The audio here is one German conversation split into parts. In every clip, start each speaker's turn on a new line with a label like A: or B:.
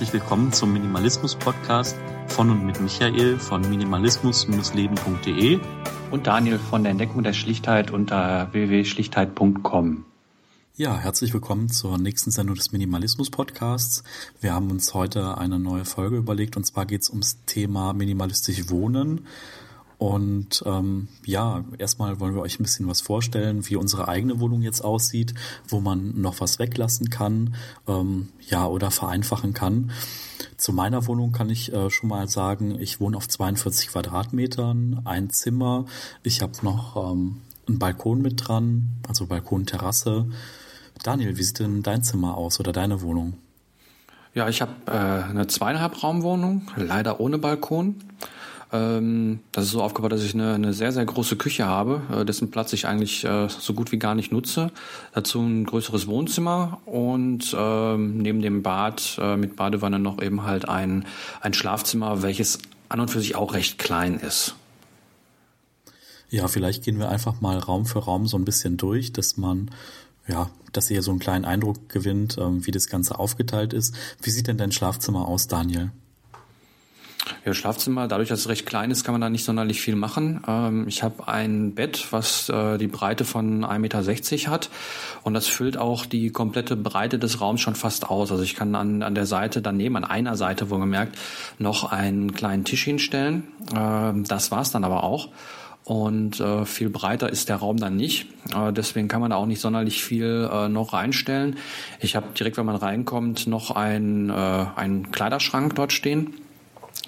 A: herzlich willkommen zum Minimalismus-Podcast von und mit Michael von minimalismus-leben.de
B: und Daniel von der Entdeckung der Schlichtheit unter www.schlichtheit.com.
A: Ja, herzlich willkommen zur nächsten Sendung des Minimalismus-Podcasts. Wir haben uns heute eine neue Folge überlegt und zwar geht es ums Thema minimalistisch Wohnen. Und ähm, ja, erstmal wollen wir euch ein bisschen was vorstellen, wie unsere eigene Wohnung jetzt aussieht, wo man noch was weglassen kann, ähm, ja, oder vereinfachen kann. Zu meiner Wohnung kann ich äh, schon mal sagen, ich wohne auf 42 Quadratmetern, ein Zimmer. Ich habe noch ähm, einen Balkon mit dran, also Balkonterrasse. Daniel, wie sieht denn dein Zimmer aus oder deine Wohnung?
B: Ja, ich habe äh, eine zweieinhalb Raumwohnung, leider ohne Balkon. Ähm, das ist so aufgebaut, dass ich eine, eine sehr, sehr große Küche habe, äh, dessen Platz ich eigentlich äh, so gut wie gar nicht nutze. Dazu ein größeres Wohnzimmer und ähm, neben dem Bad äh, mit Badewanne noch eben halt ein, ein Schlafzimmer, welches an und für sich auch recht klein ist.
A: Ja, vielleicht gehen wir einfach mal Raum für Raum so ein bisschen durch, dass man ja, dass ihr so einen kleinen Eindruck gewinnt, ähm, wie das Ganze aufgeteilt ist. Wie sieht denn dein Schlafzimmer aus, Daniel?
B: Ja, Schlafzimmer, dadurch, dass es recht klein ist, kann man da nicht sonderlich viel machen. Ähm, ich habe ein Bett, was äh, die Breite von 1,60 Meter hat und das füllt auch die komplette Breite des Raums schon fast aus. Also ich kann an, an der Seite daneben, an einer Seite, wo man merkt, noch einen kleinen Tisch hinstellen. Äh, das war's dann aber auch. Und äh, viel breiter ist der Raum dann nicht. Äh, deswegen kann man da auch nicht sonderlich viel äh, noch reinstellen. Ich habe direkt, wenn man reinkommt, noch einen, äh, einen Kleiderschrank dort stehen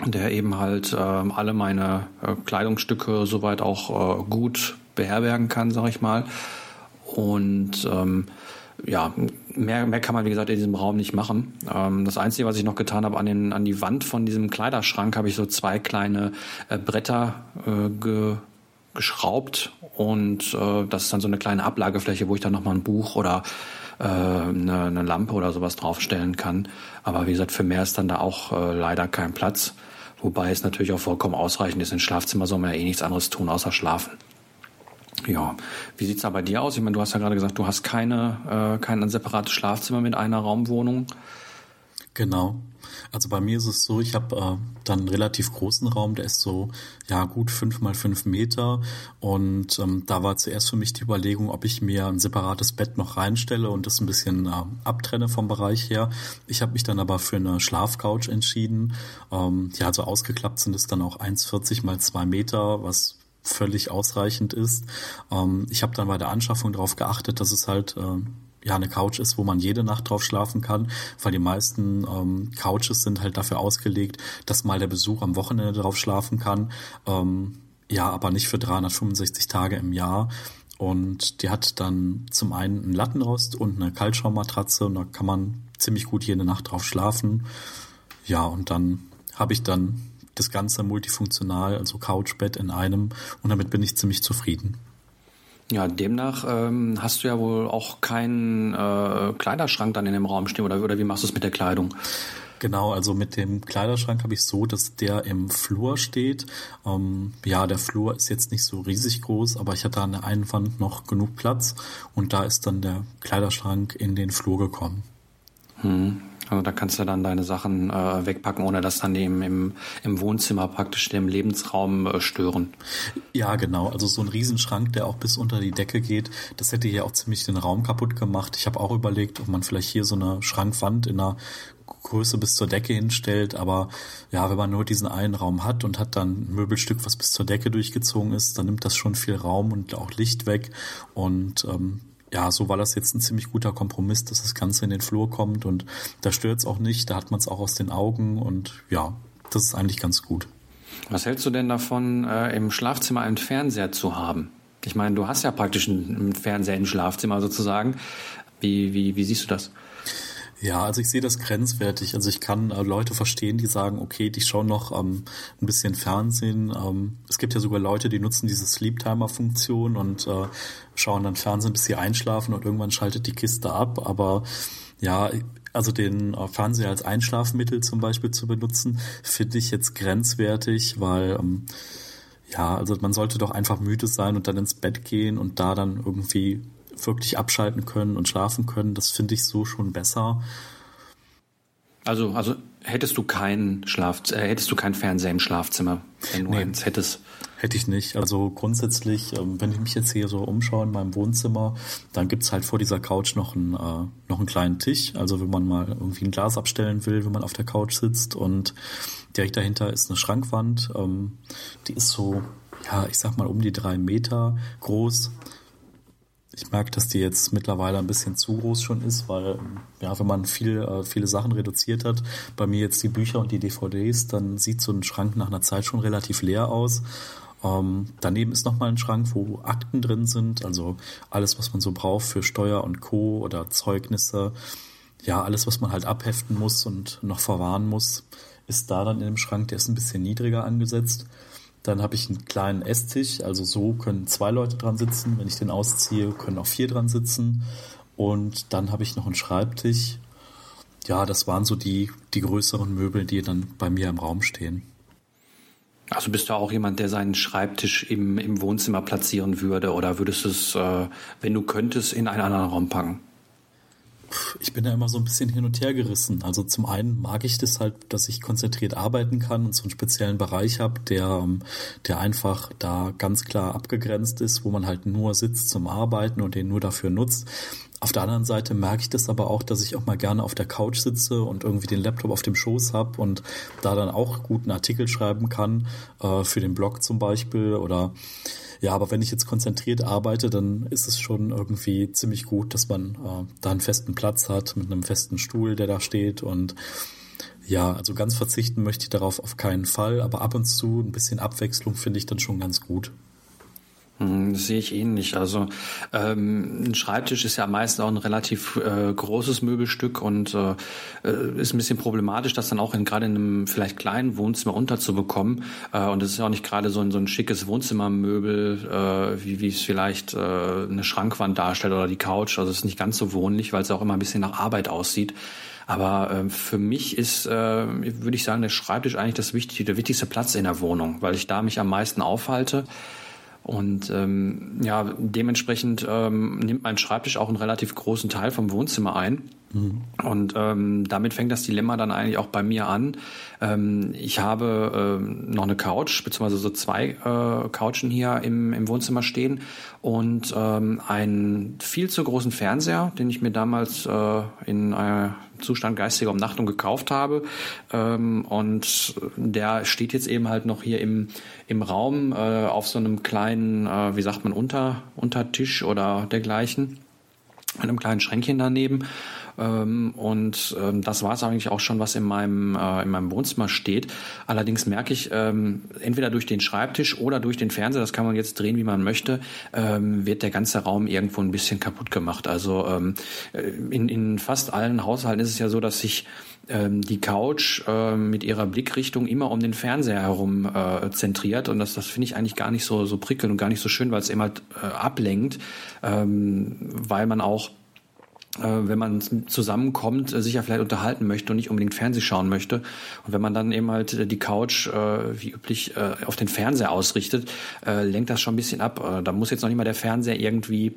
B: der eben halt äh, alle meine äh, Kleidungsstücke soweit auch äh, gut beherbergen kann, sag ich mal. Und ähm, ja, mehr, mehr kann man, wie gesagt, in diesem Raum nicht machen. Ähm, das Einzige, was ich noch getan habe, an, den, an die Wand von diesem Kleiderschrank habe ich so zwei kleine äh, Bretter äh, ge, geschraubt und äh, das ist dann so eine kleine Ablagefläche, wo ich dann nochmal ein Buch oder äh, eine, eine Lampe oder sowas draufstellen kann. Aber wie gesagt, für mehr ist dann da auch äh, leider kein Platz. Wobei es natürlich auch vollkommen ausreichend ist. Im Schlafzimmer soll man ja eh nichts anderes tun, außer schlafen. Ja, wie sieht's da bei dir aus? Ich meine, du hast ja gerade gesagt, du hast keine, äh, kein separates Schlafzimmer mit einer Raumwohnung.
A: Genau. Also bei mir ist es so, ich habe äh, dann einen relativ großen Raum, der ist so ja gut fünf mal fünf Meter und ähm, da war zuerst für mich die Überlegung, ob ich mir ein separates Bett noch reinstelle und das ein bisschen äh, abtrenne vom Bereich her. Ich habe mich dann aber für eine Schlafcouch entschieden. Ähm, ja, also ausgeklappt sind es dann auch 1,40 mal zwei Meter, was völlig ausreichend ist. Ähm, ich habe dann bei der Anschaffung darauf geachtet, dass es halt äh, ja eine Couch ist, wo man jede Nacht drauf schlafen kann, weil die meisten ähm, Couches sind halt dafür ausgelegt, dass mal der Besuch am Wochenende drauf schlafen kann. Ähm, ja, aber nicht für 365 Tage im Jahr. Und die hat dann zum einen einen Lattenrost und eine Kaltschaummatratze und da kann man ziemlich gut jede Nacht drauf schlafen. Ja, und dann habe ich dann das Ganze multifunktional, also Couchbett in einem und damit bin ich ziemlich zufrieden.
B: Ja, demnach ähm, hast du ja wohl auch keinen äh, Kleiderschrank dann in dem Raum stehen oder, oder wie machst du es mit der Kleidung?
A: Genau, also mit dem Kleiderschrank habe ich so, dass der im Flur steht. Ähm, ja, der Flur ist jetzt nicht so riesig groß, aber ich hatte an der einen Wand noch genug Platz und da ist dann der Kleiderschrank in den Flur gekommen.
B: Hm. Also da kannst du dann deine Sachen äh, wegpacken, ohne dass dann im, im, im Wohnzimmer praktisch dem Lebensraum äh, stören.
A: Ja, genau. Also so ein Riesenschrank, der auch bis unter die Decke geht, das hätte hier auch ziemlich den Raum kaputt gemacht. Ich habe auch überlegt, ob man vielleicht hier so eine Schrankwand in einer Größe bis zur Decke hinstellt, aber ja, wenn man nur diesen einen Raum hat und hat dann ein Möbelstück, was bis zur Decke durchgezogen ist, dann nimmt das schon viel Raum und auch Licht weg und ähm, ja, so war das jetzt ein ziemlich guter Kompromiss, dass das Ganze in den Flur kommt und da stört es auch nicht, da hat man es auch aus den Augen und ja, das ist eigentlich ganz gut.
B: Was hältst du denn davon, äh, im Schlafzimmer einen Fernseher zu haben? Ich meine, du hast ja praktisch einen Fernseher im Schlafzimmer sozusagen. Wie, wie, wie siehst du das?
A: Ja, also ich sehe das grenzwertig. Also ich kann äh, Leute verstehen, die sagen, okay, die schauen noch ähm, ein bisschen Fernsehen. Ähm, es gibt ja sogar Leute, die nutzen diese Sleep-Timer-Funktion und äh, schauen dann Fernsehen, bis sie einschlafen und irgendwann schaltet die Kiste ab. Aber ja, also den äh, Fernseher als Einschlafmittel zum Beispiel zu benutzen, finde ich jetzt grenzwertig, weil ähm, ja, also man sollte doch einfach müde sein und dann ins Bett gehen und da dann irgendwie wirklich abschalten können und schlafen können. Das finde ich so schon besser.
B: Also, also hättest du keinen Schlaf, äh, hättest du keinen Fernseher im Schlafzimmer, wenn du nee, eins hättest?
A: Hätte ich nicht. Also grundsätzlich, ähm, wenn ich mich jetzt hier so umschaue in meinem Wohnzimmer, dann gibt's halt vor dieser Couch noch einen, äh, noch einen kleinen Tisch. Also wenn man mal irgendwie ein Glas abstellen will, wenn man auf der Couch sitzt und direkt dahinter ist eine Schrankwand. Ähm, die ist so, ja, ich sag mal um die drei Meter groß ich merke, dass die jetzt mittlerweile ein bisschen zu groß schon ist, weil ja, wenn man viel, äh, viele Sachen reduziert hat, bei mir jetzt die Bücher und die DVDs, dann sieht so ein Schrank nach einer Zeit schon relativ leer aus. Ähm, daneben ist nochmal ein Schrank, wo Akten drin sind, also alles, was man so braucht für Steuer und Co. oder Zeugnisse. Ja, alles, was man halt abheften muss und noch verwahren muss, ist da dann in dem Schrank. Der ist ein bisschen niedriger angesetzt. Dann habe ich einen kleinen Esstisch, also so können zwei Leute dran sitzen. Wenn ich den ausziehe, können auch vier dran sitzen. Und dann habe ich noch einen Schreibtisch. Ja, das waren so die, die größeren Möbel, die dann bei mir im Raum stehen.
B: Also bist du auch jemand, der seinen Schreibtisch im, im Wohnzimmer platzieren würde oder würdest du es, äh, wenn du könntest, in einen anderen Raum packen?
A: Ich bin da immer so ein bisschen hin und her gerissen. Also zum einen mag ich das halt, dass ich konzentriert arbeiten kann und so einen speziellen Bereich habe, der, ähm, der einfach da ganz klar abgegrenzt ist, wo man halt nur sitzt zum Arbeiten und den nur dafür nutzt. Auf der anderen Seite merke ich das aber auch, dass ich auch mal gerne auf der Couch sitze und irgendwie den Laptop auf dem Schoß habe und da dann auch gut einen Artikel schreiben kann, äh, für den Blog zum Beispiel oder ja, aber wenn ich jetzt konzentriert arbeite, dann ist es schon irgendwie ziemlich gut, dass man äh, da einen festen Platz hat mit einem festen Stuhl, der da steht und ja, also ganz verzichten möchte ich darauf auf keinen Fall, aber ab und zu ein bisschen Abwechslung finde ich dann schon ganz gut.
B: Hm, das sehe ich ähnlich. Also ähm, ein Schreibtisch ist ja meist auch ein relativ äh, großes Möbelstück und äh, äh, ist ein bisschen problematisch, das dann auch in gerade in einem vielleicht kleinen Wohnzimmer unterzubekommen. Äh, und es ist ja auch nicht gerade so ein, so ein schickes Wohnzimmermöbel, äh, wie, wie es vielleicht äh, eine Schrankwand darstellt oder die Couch. Also es ist nicht ganz so wohnlich, weil es auch immer ein bisschen nach Arbeit aussieht. Aber äh, für mich ist, äh, würde ich sagen, der Schreibtisch eigentlich das wichtigste, der wichtigste Platz in der Wohnung, weil ich da mich am meisten aufhalte. Und ähm, ja, dementsprechend ähm, nimmt mein Schreibtisch auch einen relativ großen Teil vom Wohnzimmer ein. Und ähm, damit fängt das Dilemma dann eigentlich auch bei mir an. Ähm, ich habe ähm, noch eine Couch, beziehungsweise so zwei äh, Couchen hier im, im Wohnzimmer stehen und ähm, einen viel zu großen Fernseher, den ich mir damals äh, in äh, Zustand geistiger Umnachtung gekauft habe. Ähm, und der steht jetzt eben halt noch hier im, im Raum äh, auf so einem kleinen, äh, wie sagt man, Unter, Untertisch oder dergleichen, einem kleinen Schränkchen daneben. Ähm, und ähm, das war es eigentlich auch schon, was in meinem, äh, in meinem Wohnzimmer steht. Allerdings merke ich, ähm, entweder durch den Schreibtisch oder durch den Fernseher, das kann man jetzt drehen, wie man möchte, ähm, wird der ganze Raum irgendwo ein bisschen kaputt gemacht. Also ähm, äh, in, in fast allen Haushalten ist es ja so, dass sich ähm, die Couch äh, mit ihrer Blickrichtung immer um den Fernseher herum äh, zentriert und das, das finde ich eigentlich gar nicht so, so prickelnd und gar nicht so schön, weil es immer äh, ablenkt, ähm, weil man auch wenn man zusammenkommt, äh, sich ja vielleicht unterhalten möchte und nicht unbedingt Fernseh schauen möchte. Und wenn man dann eben halt äh, die Couch wie üblich auf den Fernseher ausrichtet, lenkt das schon ein bisschen ab. Da muss jetzt noch nicht mal der Fernseher irgendwie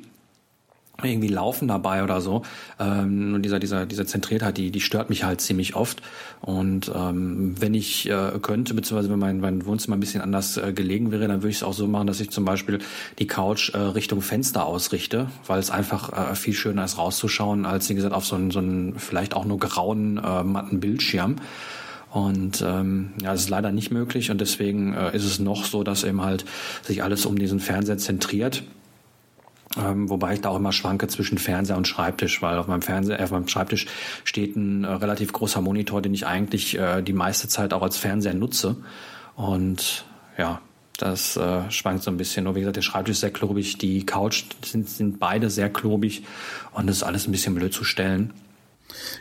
B: irgendwie laufen dabei oder so. Ähm, und dieser, dieser, dieser Zentriertheit, die, die stört mich halt ziemlich oft. Und ähm, wenn ich äh, könnte, beziehungsweise wenn mein, mein Wohnzimmer ein bisschen anders äh, gelegen wäre, dann würde ich es auch so machen, dass ich zum Beispiel die Couch äh, Richtung Fenster ausrichte, weil es einfach äh, viel schöner ist rauszuschauen, als wie gesagt auf so einen, so einen vielleicht auch nur grauen, äh, matten Bildschirm. Und ähm, ja, das ist leider nicht möglich und deswegen äh, ist es noch so, dass eben halt sich alles um diesen Fernseher zentriert. Ähm, wobei ich da auch immer schwanke zwischen Fernseher und Schreibtisch, weil auf meinem Fernseher, äh, auf meinem Schreibtisch steht ein äh, relativ großer Monitor, den ich eigentlich äh, die meiste Zeit auch als Fernseher nutze. Und ja, das äh, schwankt so ein bisschen. Nur wie gesagt, der Schreibtisch ist sehr klobig, die Couch sind, sind beide sehr klobig und das ist alles ein bisschen blöd zu stellen.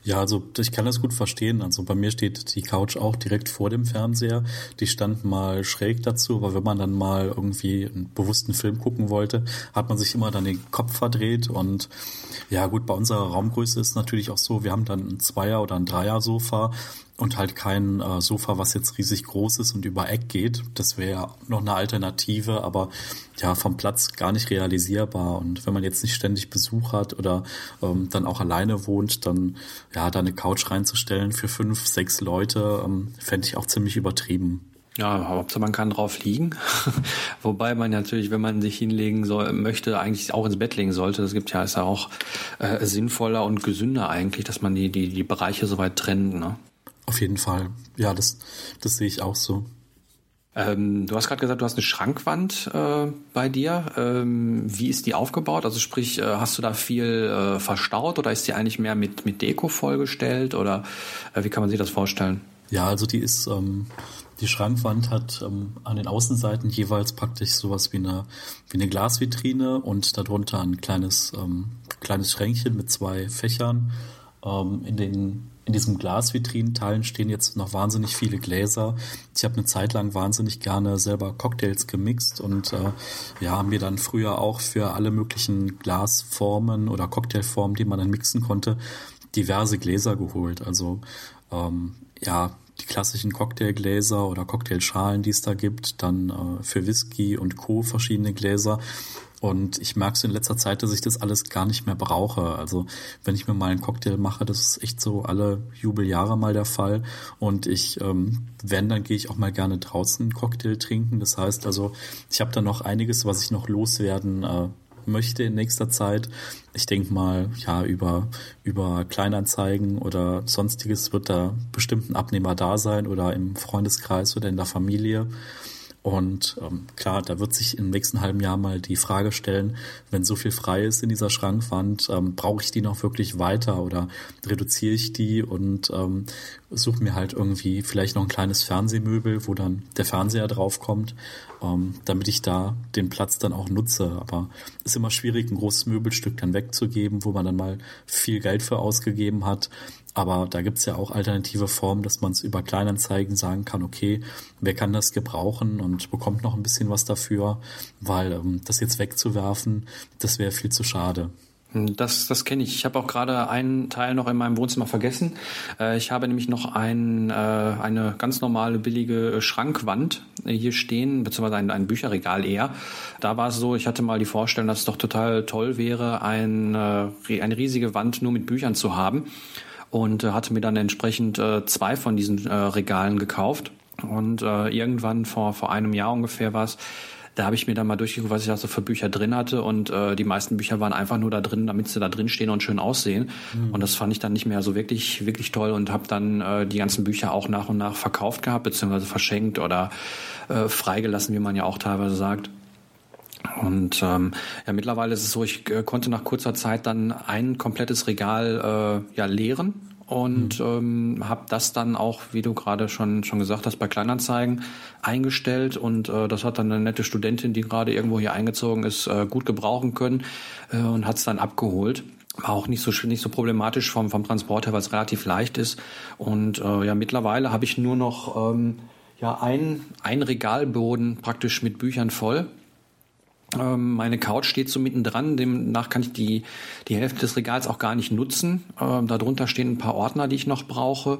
A: Ja, also ich kann das gut verstehen. Also bei mir steht die Couch auch direkt vor dem Fernseher. Die stand mal schräg dazu, aber wenn man dann mal irgendwie einen bewussten Film gucken wollte, hat man sich immer dann den Kopf verdreht. Und ja gut, bei unserer Raumgröße ist natürlich auch so, wir haben dann ein Zweier- oder ein Dreier-Sofa. Und halt kein äh, Sofa, was jetzt riesig groß ist und über Eck geht. Das wäre noch eine Alternative, aber ja, vom Platz gar nicht realisierbar. Und wenn man jetzt nicht ständig Besuch hat oder ähm, dann auch alleine wohnt, dann ja, da eine Couch reinzustellen für fünf, sechs Leute, ähm, fände ich auch ziemlich übertrieben.
B: Ja, Hauptsache man kann drauf liegen. Wobei man natürlich, wenn man sich hinlegen soll, möchte, eigentlich auch ins Bett legen sollte. Das gibt ja, ist ja auch äh, sinnvoller und gesünder eigentlich, dass man die, die, die Bereiche soweit trennt. Ne?
A: Auf jeden Fall. Ja, das, das sehe ich auch so.
B: Ähm, du hast gerade gesagt, du hast eine Schrankwand äh, bei dir. Ähm, wie ist die aufgebaut? Also sprich, äh, hast du da viel äh, verstaut oder ist die eigentlich mehr mit, mit Deko vollgestellt oder äh, wie kann man sich das vorstellen?
A: Ja, also die ist, ähm, die Schrankwand hat ähm, an den Außenseiten jeweils praktisch sowas wie eine, wie eine Glasvitrine und darunter ein kleines, ähm, kleines Schränkchen mit zwei Fächern. Ähm, in den in diesem Glasvitrinenteilen stehen jetzt noch wahnsinnig viele Gläser. Ich habe eine Zeit lang wahnsinnig gerne selber Cocktails gemixt und äh, ja, haben mir dann früher auch für alle möglichen Glasformen oder Cocktailformen, die man dann mixen konnte, diverse Gläser geholt. Also ähm, ja, die klassischen Cocktailgläser oder Cocktailschalen, die es da gibt, dann äh, für Whisky und Co. verschiedene Gläser und ich merke so in letzter Zeit, dass ich das alles gar nicht mehr brauche. Also wenn ich mir mal einen Cocktail mache, das ist echt so alle Jubeljahre mal der Fall. Und ich, ähm, wenn, dann gehe ich auch mal gerne draußen Cocktail trinken. Das heißt also, ich habe da noch einiges, was ich noch loswerden äh, möchte in nächster Zeit. Ich denke mal, ja, über, über Kleinanzeigen oder sonstiges wird da bestimmt ein Abnehmer da sein oder im Freundeskreis oder in der Familie. Und ähm, klar, da wird sich im nächsten halben Jahr mal die Frage stellen, wenn so viel frei ist in dieser Schrankwand, ähm, brauche ich die noch wirklich weiter oder reduziere ich die und ähm, suche mir halt irgendwie vielleicht noch ein kleines Fernsehmöbel, wo dann der Fernseher draufkommt, ähm, damit ich da den Platz dann auch nutze. Aber ist immer schwierig, ein großes Möbelstück dann wegzugeben, wo man dann mal viel Geld für ausgegeben hat. Aber da gibt's ja auch alternative Formen, dass man es über Kleinanzeigen sagen kann, okay, wer kann das gebrauchen und bekommt noch ein bisschen was dafür, weil ähm, das jetzt wegzuwerfen, das wäre viel zu schade.
B: Das, das kenne ich. Ich habe auch gerade einen Teil noch in meinem Wohnzimmer vergessen. Äh, ich habe nämlich noch ein, äh, eine ganz normale billige Schrankwand hier stehen, beziehungsweise ein, ein Bücherregal eher. Da war es so, ich hatte mal die Vorstellung, dass es doch total toll wäre, ein, äh, eine riesige Wand nur mit Büchern zu haben und äh, hatte mir dann entsprechend äh, zwei von diesen äh, Regalen gekauft. Und äh, irgendwann vor, vor einem Jahr ungefähr war es, da habe ich mir dann mal durchgeguckt, was ich da so für Bücher drin hatte. Und äh, die meisten Bücher waren einfach nur da drin, damit sie da drin stehen und schön aussehen. Mhm. Und das fand ich dann nicht mehr so wirklich, wirklich toll und habe dann äh, die ganzen Bücher auch nach und nach verkauft gehabt, beziehungsweise verschenkt oder äh, freigelassen, wie man ja auch teilweise sagt. Und ähm, ja, mittlerweile ist es so, ich äh, konnte nach kurzer Zeit dann ein komplettes Regal äh, ja leeren und mhm. ähm, habe das dann auch, wie du gerade schon schon gesagt hast, bei Kleinanzeigen eingestellt und äh, das hat dann eine nette Studentin, die gerade irgendwo hier eingezogen ist, äh, gut gebrauchen können äh, und hat es dann abgeholt. War auch nicht so nicht so problematisch vom vom Transport her, weil es relativ leicht ist und äh, ja mittlerweile habe ich nur noch ähm, ja ein ein Regalboden praktisch mit Büchern voll meine Couch steht so mittendran, demnach kann ich die, die Hälfte des Regals auch gar nicht nutzen. Ähm, darunter stehen ein paar Ordner, die ich noch brauche.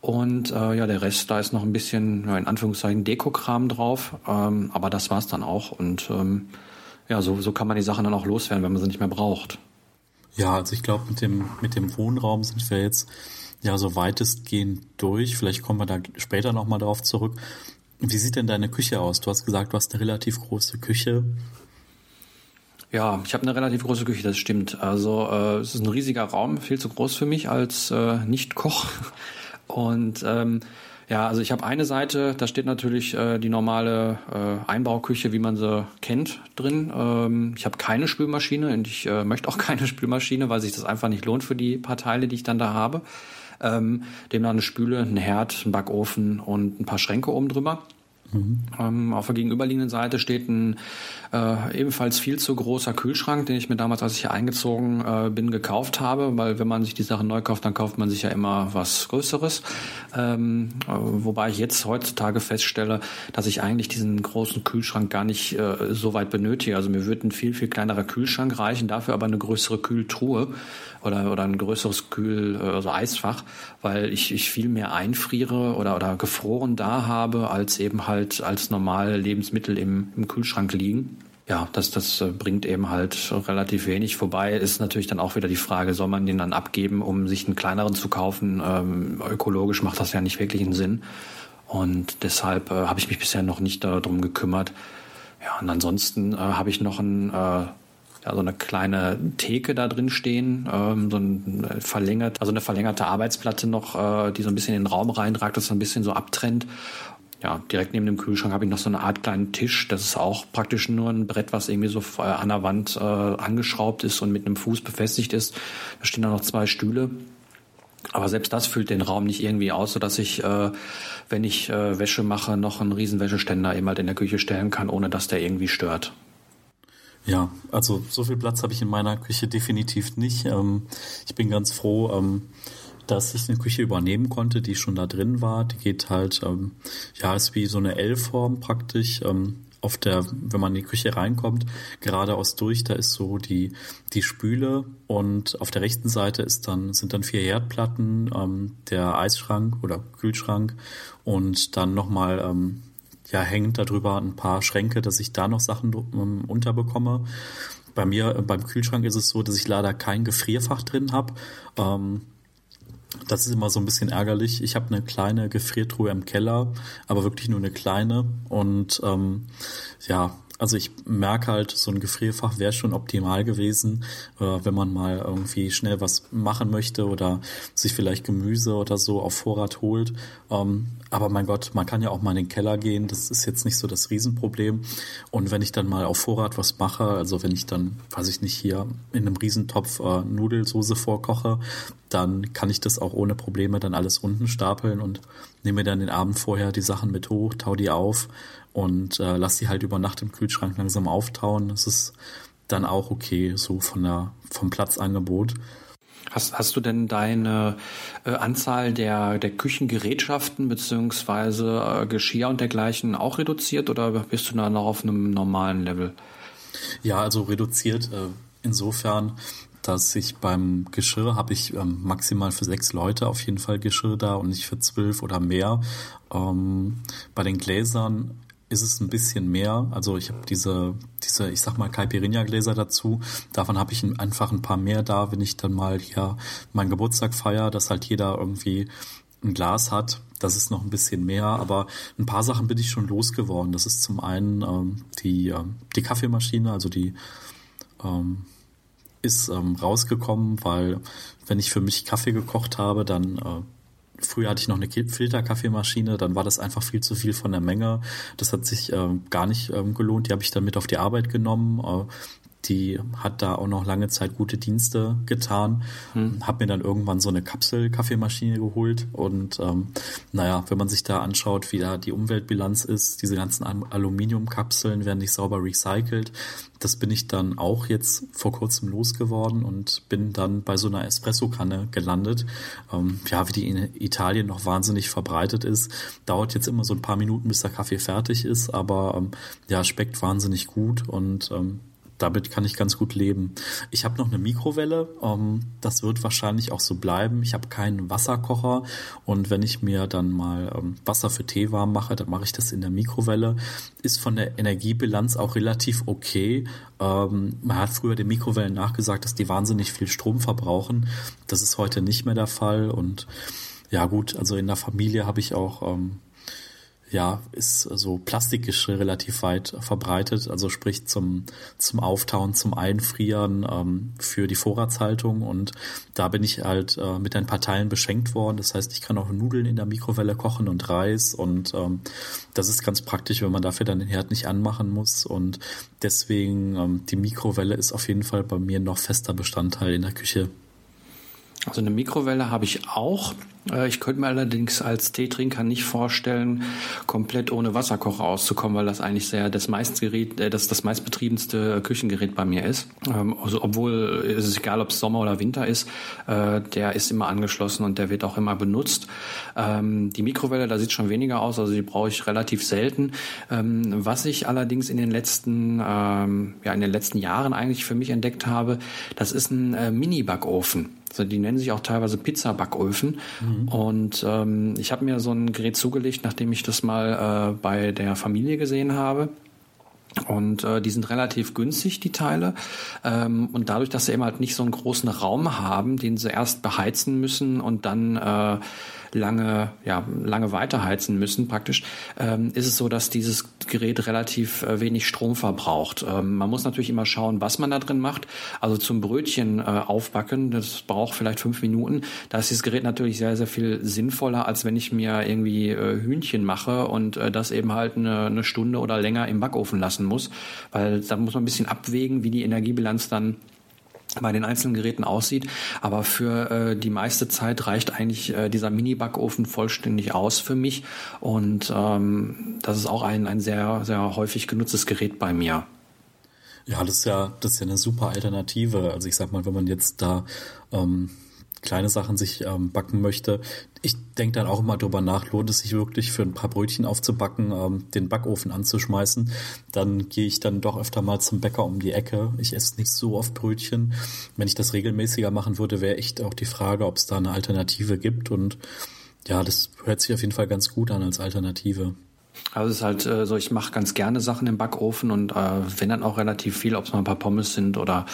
B: Und äh, ja, der Rest, da ist noch ein bisschen, ja, in Anführungszeichen, Dekokram drauf. Ähm, aber das war's dann auch. Und ähm, ja, so, so kann man die Sachen dann auch loswerden, wenn man sie nicht mehr braucht.
A: Ja, also ich glaube, mit dem, mit dem Wohnraum sind wir jetzt ja so weitestgehend durch. Vielleicht kommen wir da später nochmal drauf zurück. Wie sieht denn deine Küche aus? Du hast gesagt, du hast eine relativ große Küche.
B: Ja, ich habe eine relativ große Küche, das stimmt. Also äh, es ist ein riesiger Raum, viel zu groß für mich als äh, Nicht-Koch. Und ähm, ja, also ich habe eine Seite, da steht natürlich äh, die normale äh, Einbauküche, wie man sie kennt, drin. Ähm, ich habe keine Spülmaschine und ich äh, möchte auch keine Spülmaschine, weil sich das einfach nicht lohnt für die paar Teile, die ich dann da habe. Ähm, demnach eine Spüle, ein Herd, ein Backofen und ein paar Schränke oben drüber. Mhm. Ähm, auf der gegenüberliegenden Seite steht ein äh, ebenfalls viel zu großer Kühlschrank, den ich mir damals, als ich hier eingezogen äh, bin, gekauft habe, weil wenn man sich die Sachen neu kauft, dann kauft man sich ja immer was Größeres. Ähm, äh, wobei ich jetzt heutzutage feststelle, dass ich eigentlich diesen großen Kühlschrank gar nicht äh, so weit benötige. Also mir würde ein viel, viel kleinerer Kühlschrank reichen, dafür aber eine größere Kühltruhe oder, oder ein größeres Kühl, also Eisfach, weil ich, ich viel mehr einfriere oder, oder gefroren da habe, als eben halt als normale Lebensmittel im, im Kühlschrank liegen. Ja, das, das äh, bringt eben halt relativ wenig. Vorbei ist natürlich dann auch wieder die Frage, soll man den dann abgeben, um sich einen kleineren zu kaufen? Ähm, ökologisch macht das ja nicht wirklich einen Sinn. Und deshalb äh, habe ich mich bisher noch nicht darum gekümmert. Ja, und ansonsten äh, habe ich noch ein äh, ja, so eine kleine Theke da drin stehen, ähm, so ein äh, verlängert, also eine verlängerte Arbeitsplatte noch, äh, die so ein bisschen in den Raum reinragt, das so ein bisschen so abtrennt. Ja, direkt neben dem Kühlschrank habe ich noch so eine Art kleinen Tisch. Das ist auch praktisch nur ein Brett, was irgendwie so äh, an der Wand äh, angeschraubt ist und mit einem Fuß befestigt ist. Da stehen da noch zwei Stühle. Aber selbst das füllt den Raum nicht irgendwie aus, sodass ich, äh, wenn ich äh, Wäsche mache, noch einen riesen Wäscheständer eben halt in der Küche stellen kann, ohne dass der irgendwie stört.
A: Ja, also so viel Platz habe ich in meiner Küche definitiv nicht. Ähm, ich bin ganz froh, ähm, dass ich eine Küche übernehmen konnte, die schon da drin war. Die geht halt, ähm, ja, ist wie so eine L-Form praktisch. auf der, wenn man in die Küche reinkommt, geradeaus durch, da ist so die, die Spüle und auf der rechten Seite ist dann, sind dann vier Herdplatten, der Eisschrank oder Kühlschrank und dann nochmal ähm, ja, hängen darüber ein paar Schränke, dass ich da noch Sachen um, unterbekomme. Bei mir äh, beim Kühlschrank ist es so, dass ich leider kein Gefrierfach drin habe. Ähm, das ist immer so ein bisschen ärgerlich. Ich habe eine kleine Gefriertruhe im Keller, aber wirklich nur eine kleine. Und ähm, ja, also ich merke halt, so ein Gefrierfach wäre schon optimal gewesen, äh, wenn man mal irgendwie schnell was machen möchte oder sich vielleicht Gemüse oder so auf Vorrat holt. Ähm, aber mein Gott, man kann ja auch mal in den Keller gehen. Das ist jetzt nicht so das Riesenproblem. Und wenn ich dann mal auf Vorrat was mache, also wenn ich dann, weiß ich nicht, hier in einem Riesentopf äh, Nudelsoße vorkoche, dann kann ich das auch ohne Probleme dann alles unten stapeln und nehme dann den Abend vorher die Sachen mit hoch, tau die auf und äh, lass die halt über Nacht im Kühlschrank langsam auftauen. Das ist dann auch okay, so von der, vom Platzangebot.
B: Hast, hast du denn deine äh, Anzahl der, der Küchengerätschaften beziehungsweise äh, Geschirr und dergleichen auch reduziert oder bist du da noch auf einem normalen Level?
A: Ja, also reduziert äh, insofern, dass ich beim Geschirr habe ich ähm, maximal für sechs Leute auf jeden Fall Geschirr da und nicht für zwölf oder mehr. Ähm, bei den Gläsern ist es ein bisschen mehr. Also ich habe diese, diese, ich sag mal, Caipirinha-Gläser dazu. Davon habe ich einfach ein paar mehr da, wenn ich dann mal hier meinen Geburtstag feier, dass halt jeder irgendwie ein Glas hat. Das ist noch ein bisschen mehr, aber ein paar Sachen bin ich schon losgeworden. Das ist zum einen ähm, die, äh, die Kaffeemaschine, also die ähm, ist ähm, rausgekommen, weil wenn ich für mich Kaffee gekocht habe, dann äh, Früher hatte ich noch eine Filterkaffeemaschine, dann war das einfach viel zu viel von der Menge. Das hat sich ähm, gar nicht ähm, gelohnt. Die habe ich dann mit auf die Arbeit genommen. Äh, die hat da auch noch lange Zeit gute Dienste getan. Hm. Hab mir dann irgendwann so eine Kapsel-Kaffeemaschine geholt. Und ähm, naja, wenn man sich da anschaut, wie da die Umweltbilanz ist, diese ganzen Aluminiumkapseln werden nicht sauber recycelt. Das bin ich dann auch jetzt vor kurzem losgeworden und bin dann bei so einer Espresso-Kanne gelandet. Ähm, ja, wie die in Italien noch wahnsinnig verbreitet ist. Dauert jetzt immer so ein paar Minuten, bis der Kaffee fertig ist, aber ähm, ja, schmeckt wahnsinnig gut und ähm, damit kann ich ganz gut leben. Ich habe noch eine Mikrowelle, ähm, das wird wahrscheinlich auch so bleiben. Ich habe keinen Wasserkocher und wenn ich mir dann mal ähm, Wasser für Tee warm mache, dann mache ich das in der Mikrowelle. Ist von der Energiebilanz auch relativ okay. Ähm, man hat früher den Mikrowellen nachgesagt, dass die wahnsinnig viel Strom verbrauchen. Das ist heute nicht mehr der Fall und ja gut, also in der Familie habe ich auch ähm, ja, ist so Plastikgeschirr relativ weit verbreitet, also sprich zum, zum Auftauen, zum Einfrieren, ähm, für die Vorratshaltung und da bin ich halt äh, mit ein paar Teilen beschenkt worden. Das heißt, ich kann auch Nudeln in der Mikrowelle kochen und Reis und ähm, das ist ganz praktisch, wenn man dafür dann den Herd nicht anmachen muss und deswegen ähm, die Mikrowelle ist auf jeden Fall bei mir noch fester Bestandteil in der Küche.
B: Also eine Mikrowelle habe ich auch. Äh, ich könnte mir allerdings als Teetrinker nicht vorstellen, komplett ohne Wasserkocher auszukommen, weil das eigentlich sehr das meistgerät, äh, das das meistbetriebenste Küchengerät bei mir ist. Ähm, also obwohl es ist egal, ob es Sommer oder Winter ist, äh, der ist immer angeschlossen und der wird auch immer benutzt. Ähm, die Mikrowelle, da sieht schon weniger aus, also die brauche ich relativ selten. Ähm, was ich allerdings in den letzten ja in den letzten Jahren eigentlich für mich entdeckt habe, das ist ein Mini-Backofen. Also die nennen sich auch teilweise Pizza-Backöfen. Mhm. Und ähm, ich habe mir so ein Gerät zugelegt, nachdem ich das mal äh, bei der Familie gesehen habe. Und äh, die sind relativ günstig, die Teile. Ähm, und dadurch, dass sie eben halt nicht so einen großen Raum haben, den sie erst beheizen müssen und dann äh, lange, ja, lange weiterheizen müssen praktisch, ähm, ist es so, dass dieses Gerät relativ äh, wenig Strom verbraucht. Ähm, man muss natürlich immer schauen, was man da drin macht. Also zum Brötchen äh, aufbacken, das braucht vielleicht fünf Minuten. Da ist dieses Gerät natürlich sehr, sehr viel sinnvoller, als wenn ich mir irgendwie äh, Hühnchen mache und äh, das eben halt eine, eine Stunde oder länger im Backofen lassen muss. Weil da muss man ein bisschen abwägen, wie die Energiebilanz dann bei den einzelnen Geräten aussieht. Aber für äh, die meiste Zeit reicht eigentlich äh, dieser Mini-Backofen vollständig aus für mich. Und ähm, das ist auch ein, ein sehr, sehr häufig genutztes Gerät bei mir.
A: Ja, das ist ja, das ist ja eine super Alternative. Also ich sag mal, wenn man jetzt da ähm, kleine Sachen sich ähm, backen möchte. Ich denke dann auch immer drüber nach, lohnt es sich wirklich für ein paar Brötchen aufzubacken, ähm, den Backofen anzuschmeißen. Dann gehe ich dann doch öfter mal zum Bäcker um die Ecke. Ich esse nicht so oft Brötchen. Wenn ich das regelmäßiger machen würde, wäre echt auch die Frage, ob es da eine Alternative gibt. Und ja, das hört sich auf jeden Fall ganz gut an als Alternative.
B: Also es ist halt äh, so, ich mache ganz gerne Sachen im Backofen und äh, wenn dann auch relativ viel, ob es mal ein paar Pommes sind oder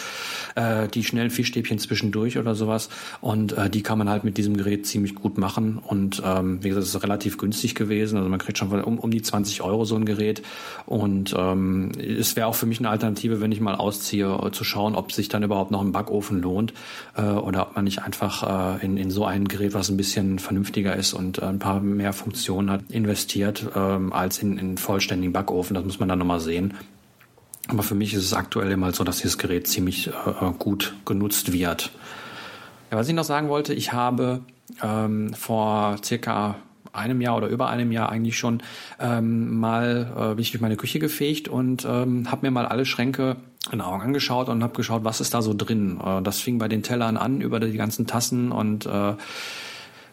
B: äh, die schnellen Fischstäbchen zwischendurch oder sowas. Und äh, die kann man halt mit diesem Gerät ziemlich gut machen. Und ähm, wie gesagt, es ist relativ günstig gewesen. Also man kriegt schon um, um die 20 Euro so ein Gerät. Und ähm, es wäre auch für mich eine Alternative, wenn ich mal ausziehe, äh, zu schauen, ob sich dann überhaupt noch ein Backofen lohnt äh, oder ob man nicht einfach äh, in, in so ein Gerät, was ein bisschen vernünftiger ist und äh, ein paar mehr Funktionen hat, investiert. Ähm, als in, in vollständigen Backofen. Das muss man dann nochmal sehen. Aber für mich ist es aktuell immer so, dass dieses Gerät ziemlich äh, gut genutzt wird. Ja, was ich noch sagen wollte, ich habe ähm, vor circa einem Jahr oder über einem Jahr eigentlich schon ähm, mal äh, bin ich durch meine Küche gefegt und ähm, habe mir mal alle Schränke in Augen angeschaut und habe geschaut, was ist da so drin. Äh, das fing bei den Tellern an über die ganzen Tassen und äh,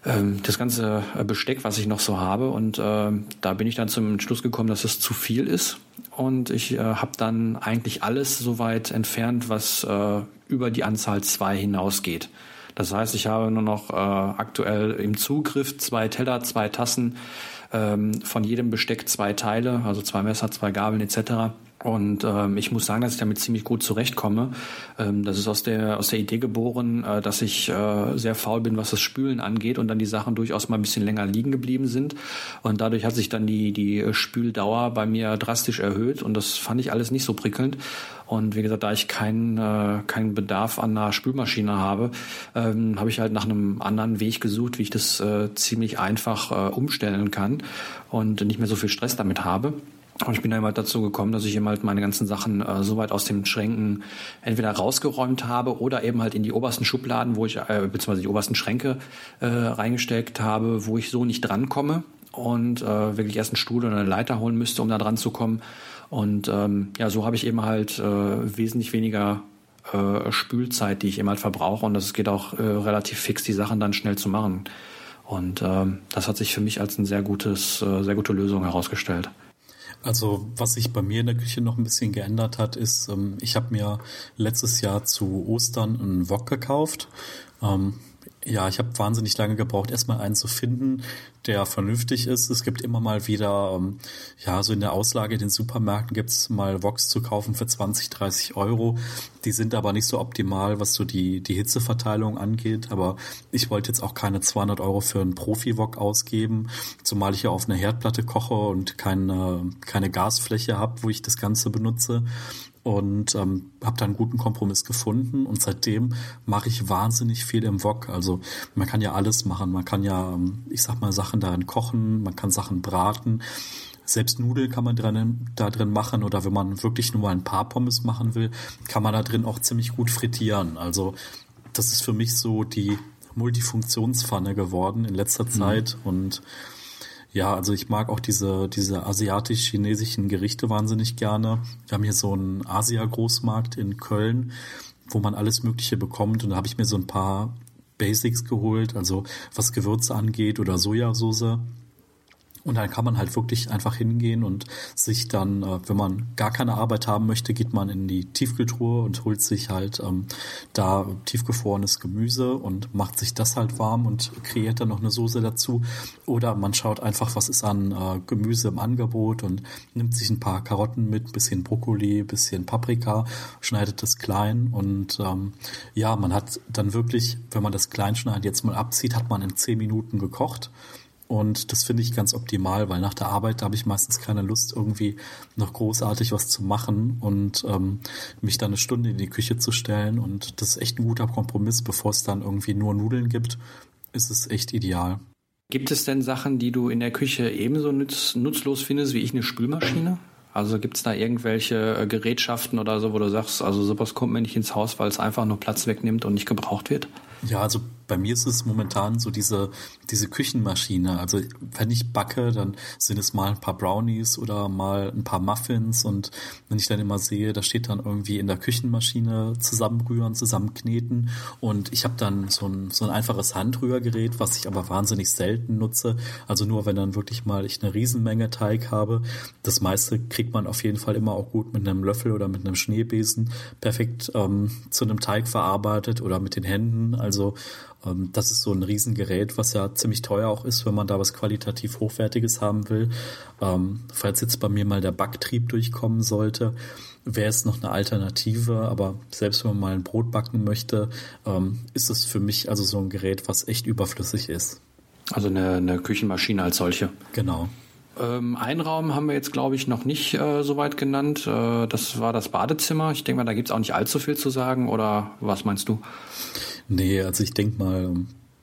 B: das ganze äh, Besteck, was ich noch so habe. Und äh, da bin ich dann zum Schluss gekommen, dass es zu viel ist. Und ich äh, habe dann eigentlich alles so weit entfernt, was äh, über die Anzahl zwei hinausgeht. Das heißt, ich habe nur noch äh, aktuell im Zugriff zwei Teller, zwei Tassen, ähm, von jedem Besteck zwei Teile, also zwei Messer, zwei Gabeln etc. Und ähm, ich muss sagen, dass ich damit ziemlich gut zurechtkomme. Ähm, das ist aus der aus der Idee geboren, äh, dass ich äh, sehr faul bin, was das Spülen angeht und dann die Sachen durchaus mal ein bisschen länger liegen geblieben sind. Und dadurch hat sich dann die die Spüldauer bei mir drastisch erhöht und das fand ich alles nicht so prickelnd. Und wie gesagt, da ich keinen äh, keinen Bedarf an einer Spülmaschine habe, ähm, habe ich halt nach einem anderen Weg gesucht, wie ich das äh, ziemlich einfach äh, umstellen kann und nicht mehr so viel Stress damit habe. Und ich bin dann halt dazu gekommen, dass ich eben halt meine ganzen Sachen äh, so weit aus den Schränken entweder rausgeräumt habe oder eben halt in die obersten Schubladen, wo ich, äh, beziehungsweise die obersten Schränke äh, reingesteckt habe, wo ich so nicht drankomme und äh, wirklich erst einen Stuhl oder eine Leiter holen müsste, um da dran zu kommen. Und ähm, ja, so habe ich eben halt äh, wesentlich weniger äh, Spülzeit, die ich eben halt verbrauche. Und das geht auch äh, relativ fix, die Sachen dann schnell zu machen. Und ähm, das hat sich für mich als eine sehr gutes, äh, sehr gute Lösung herausgestellt.
A: Also was sich bei mir in der Küche noch ein bisschen geändert hat, ist, ähm, ich habe mir letztes Jahr zu Ostern einen Wok gekauft. Ähm, ja, ich habe wahnsinnig lange gebraucht, erstmal einen zu finden, der vernünftig ist. Es gibt immer mal wieder, ähm, ja, so in der Auslage in den Supermärkten gibt's mal Woks zu kaufen für 20, 30 Euro. Die sind aber nicht so optimal, was so die, die Hitzeverteilung angeht. Aber ich wollte jetzt auch keine 200 Euro für einen Profi-Wok ausgeben, zumal ich ja auf einer Herdplatte koche und keine, keine Gasfläche habe, wo ich das Ganze benutze und ähm, habe da einen guten Kompromiss gefunden und seitdem mache ich wahnsinnig viel im Wok. Also man kann ja alles machen. Man kann ja, ähm, ich sag mal, Sachen darin kochen, man kann Sachen braten. Selbst Nudeln kann man drin, da drin machen oder wenn man wirklich nur ein paar Pommes machen will, kann man da drin auch ziemlich gut frittieren. Also das ist für mich so die Multifunktionspfanne geworden in letzter mhm. Zeit und ja, also ich mag auch diese, diese asiatisch-chinesischen Gerichte wahnsinnig gerne. Wir haben hier so einen Asia-Großmarkt in Köln, wo man alles Mögliche bekommt. Und da habe ich mir so ein paar Basics geholt, also was Gewürze angeht oder Sojasauce. Und dann kann man halt wirklich einfach hingehen und sich dann, äh, wenn man gar keine Arbeit haben möchte, geht man in die Tiefkühltruhe und holt sich halt ähm, da tiefgefrorenes Gemüse und macht sich das halt warm und kreiert dann noch eine Soße dazu. Oder man schaut einfach, was ist an äh, Gemüse im Angebot und nimmt sich ein paar Karotten mit, bisschen Brokkoli, bisschen Paprika, schneidet das klein und ähm, ja, man hat dann wirklich, wenn man das Kleinschneiden jetzt mal abzieht, hat man in zehn Minuten gekocht und das finde ich ganz optimal, weil nach der Arbeit habe ich meistens keine Lust, irgendwie noch großartig was zu machen und ähm, mich dann eine Stunde in die Küche zu stellen. Und das ist echt ein guter Kompromiss, bevor es dann irgendwie nur Nudeln gibt, ist es echt ideal.
B: Gibt es denn Sachen, die du in der Küche ebenso nutz, nutzlos findest wie ich eine Spülmaschine? Also gibt es da irgendwelche äh, Gerätschaften oder so, wo du sagst, also sowas kommt mir nicht ins Haus, weil es einfach nur Platz wegnimmt und nicht gebraucht wird?
A: Ja, also bei mir ist es momentan so diese, diese Küchenmaschine. Also wenn ich backe, dann sind es mal ein paar Brownies oder mal ein paar Muffins und wenn ich dann immer sehe, da steht dann irgendwie in der Küchenmaschine zusammenrühren, zusammenkneten und ich habe dann so ein, so ein einfaches Handrührgerät, was ich aber wahnsinnig selten nutze. Also nur wenn dann wirklich mal ich eine Riesenmenge Teig habe. Das meiste kriegt man auf jeden Fall immer auch gut mit einem Löffel oder mit einem Schneebesen perfekt ähm, zu einem Teig verarbeitet oder mit den Händen. Also das ist so ein Riesengerät, was ja ziemlich teuer auch ist, wenn man da was qualitativ Hochwertiges haben will. Ähm, falls jetzt bei mir mal der Backtrieb durchkommen sollte, wäre es noch eine Alternative. Aber selbst wenn man mal ein Brot backen möchte, ähm, ist es für mich also so ein Gerät, was echt überflüssig ist.
B: Also eine, eine Küchenmaschine als solche.
A: Genau.
B: Ähm, ein Raum haben wir jetzt, glaube ich, noch nicht äh, so weit genannt. Äh, das war das Badezimmer. Ich denke mal, da gibt es auch nicht allzu viel zu sagen. Oder was meinst du?
A: Nee, also ich denke mal,